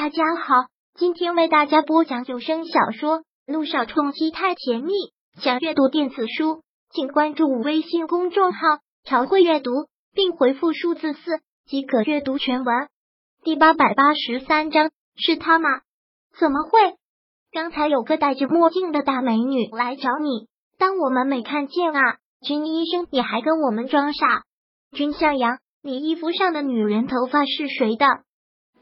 大家好，今天为大家播讲有声小说《路上冲击太甜蜜》。想阅读电子书，请关注微信公众号“朝会阅读”，并回复数字四即可阅读全文。第八百八十三章是他吗？怎么会？刚才有个戴着墨镜的大美女来找你，当我们没看见啊？君医生，你还跟我们装傻？君向阳，你衣服上的女人头发是谁的？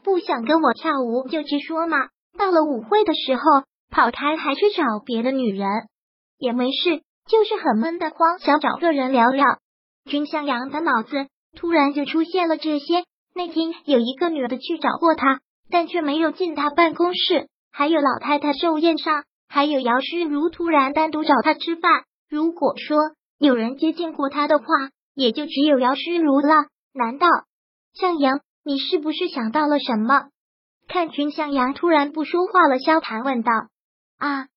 不想跟我跳舞就直说嘛！到了舞会的时候跑开还去找别的女人也没事，就是很闷得慌，想找个人聊聊。君向阳的脑子突然就出现了这些。那天有一个女的去找过他，但却没有进他办公室。还有老太太寿宴上，还有姚诗如突然单独找他吃饭。如果说有人接近过他的话，也就只有姚诗如了。难道向阳？你是不是想到了什么？看君向阳突然不说话了，萧谈问道：“啊！”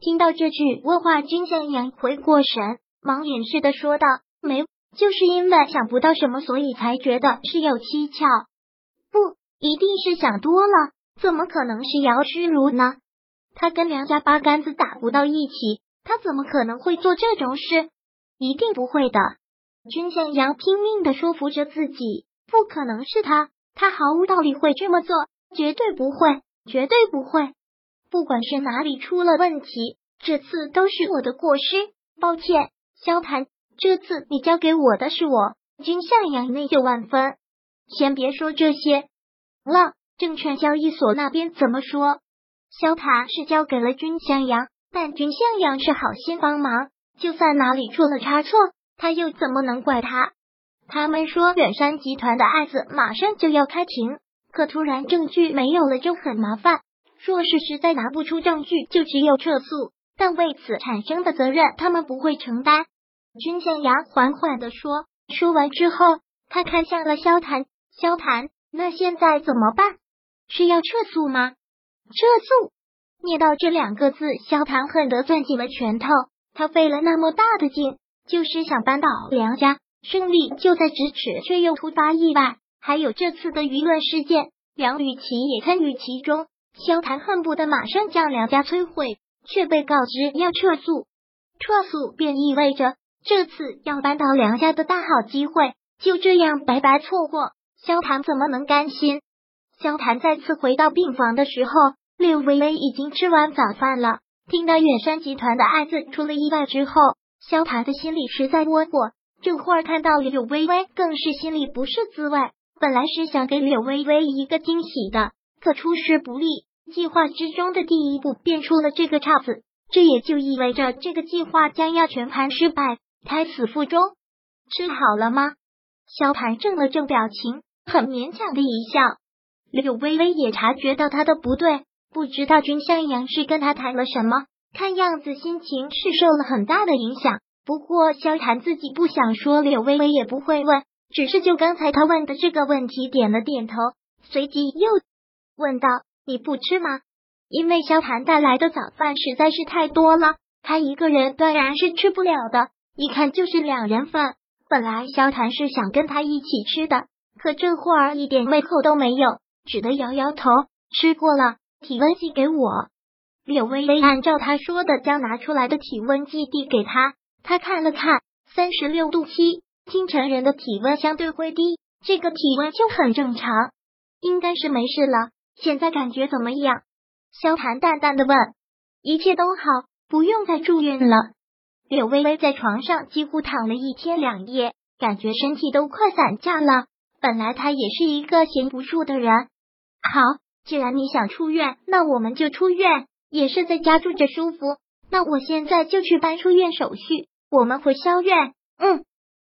听到这句问话，君向阳回过神，忙掩饰的说道：“没，就是因为想不到什么，所以才觉得是有蹊跷。不，一定是想多了，怎么可能是姚诗如呢？他跟梁家八竿子打不到一起，他怎么可能会做这种事？一定不会的。”君向阳拼命的说服着自己。不可能是他，他毫无道理会这么做，绝对不会，绝对不会。不管是哪里出了问题，这次都是我的过失，抱歉，萧谈，这次你交给我的是我。君向阳内疚万分。先别说这些了，证券交易所那边怎么说？萧谈是交给了君向阳，但君向阳是好心帮忙，就算哪里出了差错，他又怎么能怪他？他们说远山集团的案子马上就要开庭，可突然证据没有了就很麻烦。若是实在拿不出证据，就只有撤诉，但为此产生的责任他们不会承担。君向阳缓缓的说，说完之后，他看向了萧谈，萧谈，那现在怎么办？是要撤诉吗？撤诉？念到这两个字，萧谈恨得攥紧了拳头。他费了那么大的劲，就是想扳倒梁家。胜利就在咫尺，却又突发意外。还有这次的舆论事件，梁雨琪也参与其中。萧谈恨不得马上将梁家摧毁，却被告知要撤诉。撤诉便意味着这次要扳倒梁家的大好机会就这样白白错过。萧谈怎么能甘心？萧谈再次回到病房的时候，柳微微已经吃完早饭了。听到远山集团的案子出了意外之后，萧谈的心里实在窝火。这会儿看到柳微微，更是心里不是滋味。本来是想给柳微微一个惊喜的，可出师不利，计划之中的第一步便出了这个岔子。这也就意味着这个计划将要全盘失败，胎死腹中。吃好了吗？萧谈正了正表情，很勉强的一笑。柳微微也察觉到他的不对，不知道君向阳是跟他谈了什么，看样子心情是受了很大的影响。不过，萧谈自己不想说，柳微微也不会问，只是就刚才他问的这个问题点了点头，随即又问道：“你不吃吗？”因为萧谈带来的早饭实在是太多了，他一个人当然是吃不了的，一看就是两人份。本来萧谈是想跟他一起吃的，可这会儿一点胃口都没有，只得摇摇头。吃过了，体温计给我。柳微微按照他说的，将拿出来的体温计递给他。他看了看，三十六度七，京城人的体温相对会低，这个体温就很正常，应该是没事了。现在感觉怎么样？萧寒淡淡的问。一切都好，不用再住院了。柳微微在床上几乎躺了一天两夜，感觉身体都快散架了。本来他也是一个闲不住的人。好，既然你想出院，那我们就出院，也是在家住着舒服。那我现在就去办出院手续。我们回萧院。嗯，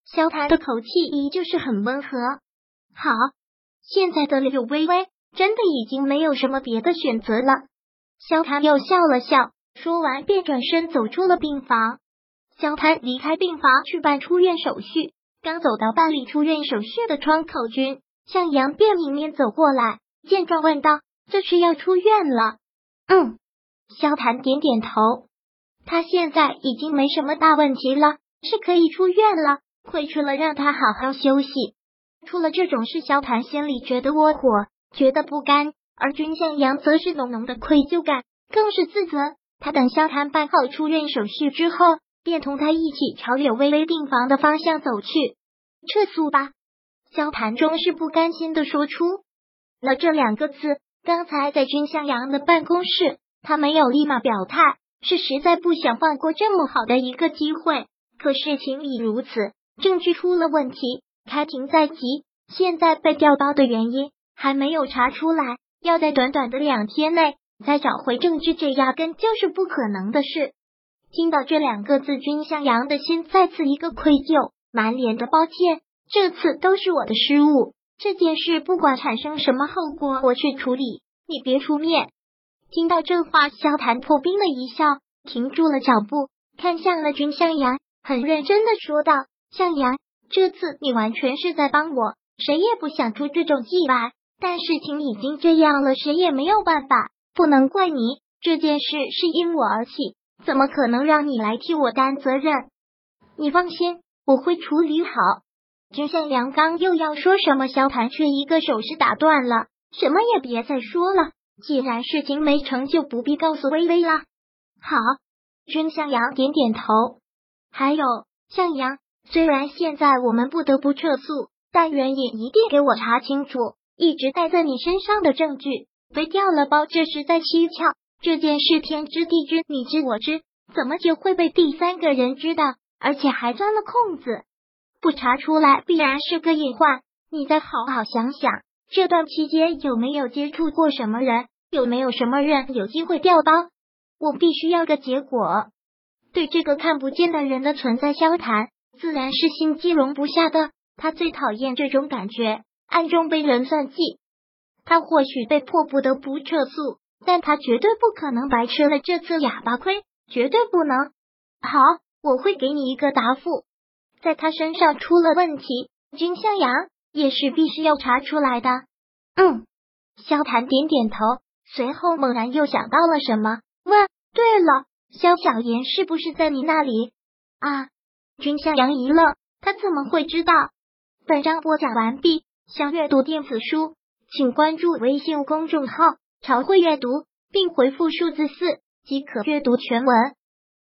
萧谈的口气依旧是很温和。好，现在的柳微微真的已经没有什么别的选择了。萧谈又笑了笑，说完便转身走出了病房。萧谈离开病房去办出院手续，刚走到办理出院手续的窗口，君向阳便迎面走过来，见状问道：“这是要出院了？”嗯，萧谈点点头。他现在已经没什么大问题了，是可以出院了。回去了，让他好好休息。出了这种事，萧谈心里觉得窝火，觉得不甘，而君向阳则是浓浓的愧疚感，更是自责。他等萧谈办好出院手续之后，便同他一起朝柳微微病房的方向走去。撤诉吧，萧谈终是不甘心的说出了这两个字。刚才在君向阳的办公室，他没有立马表态，是实在不想放过这么好的一个机会。可事情已如此，证据出了问题，开庭在即，现在被调包的原因还没有查出来，要在短短的两天内再找回证据，这压根就是不可能的事。听到这两个字，君向阳的心再次一个愧疚，满脸的抱歉，这次都是我的失误。这件事不管产生什么后果，我去处理，你别出面。听到这话，萧谈破冰的一笑，停住了脚步，看向了君向阳。很认真的说道：“向阳，这次你完全是在帮我，谁也不想出这种意外。但事情已经这样了，谁也没有办法，不能怪你。这件事是因我而起，怎么可能让你来替我担责任？你放心，我会处理好。”君向阳刚又要说什么，萧谈却一个手势打断了：“什么也别再说了，既然事情没成就，不必告诉微微了。”好，君向阳点点头。还有向阳，虽然现在我们不得不撤诉，但原野一定给我查清楚，一直带在你身上的证据被调了包，这实在蹊跷。这件事天知地知，你知我知，怎么就会被第三个人知道，而且还钻了空子？不查出来，必然是个隐患。你再好好想想，这段期间有没有接触过什么人？有没有什么人有机会调包？我必须要个结果。对这个看不见的人的存在，萧谈自然是心机容不下的。他最讨厌这种感觉，暗中被人算计。他或许被迫不得不撤诉，但他绝对不可能白吃了这次哑巴亏，绝对不能。好，我会给你一个答复。在他身上出了问题，君向阳也是必须要查出来的。嗯，萧谈点点头，随后猛然又想到了什么，问：对了。萧小言是不是在你那里啊？君向阳一愣，他怎么会知道？本章播讲完毕，想阅读电子书，请关注微信公众号“朝会阅读”，并回复数字四即可阅读全文。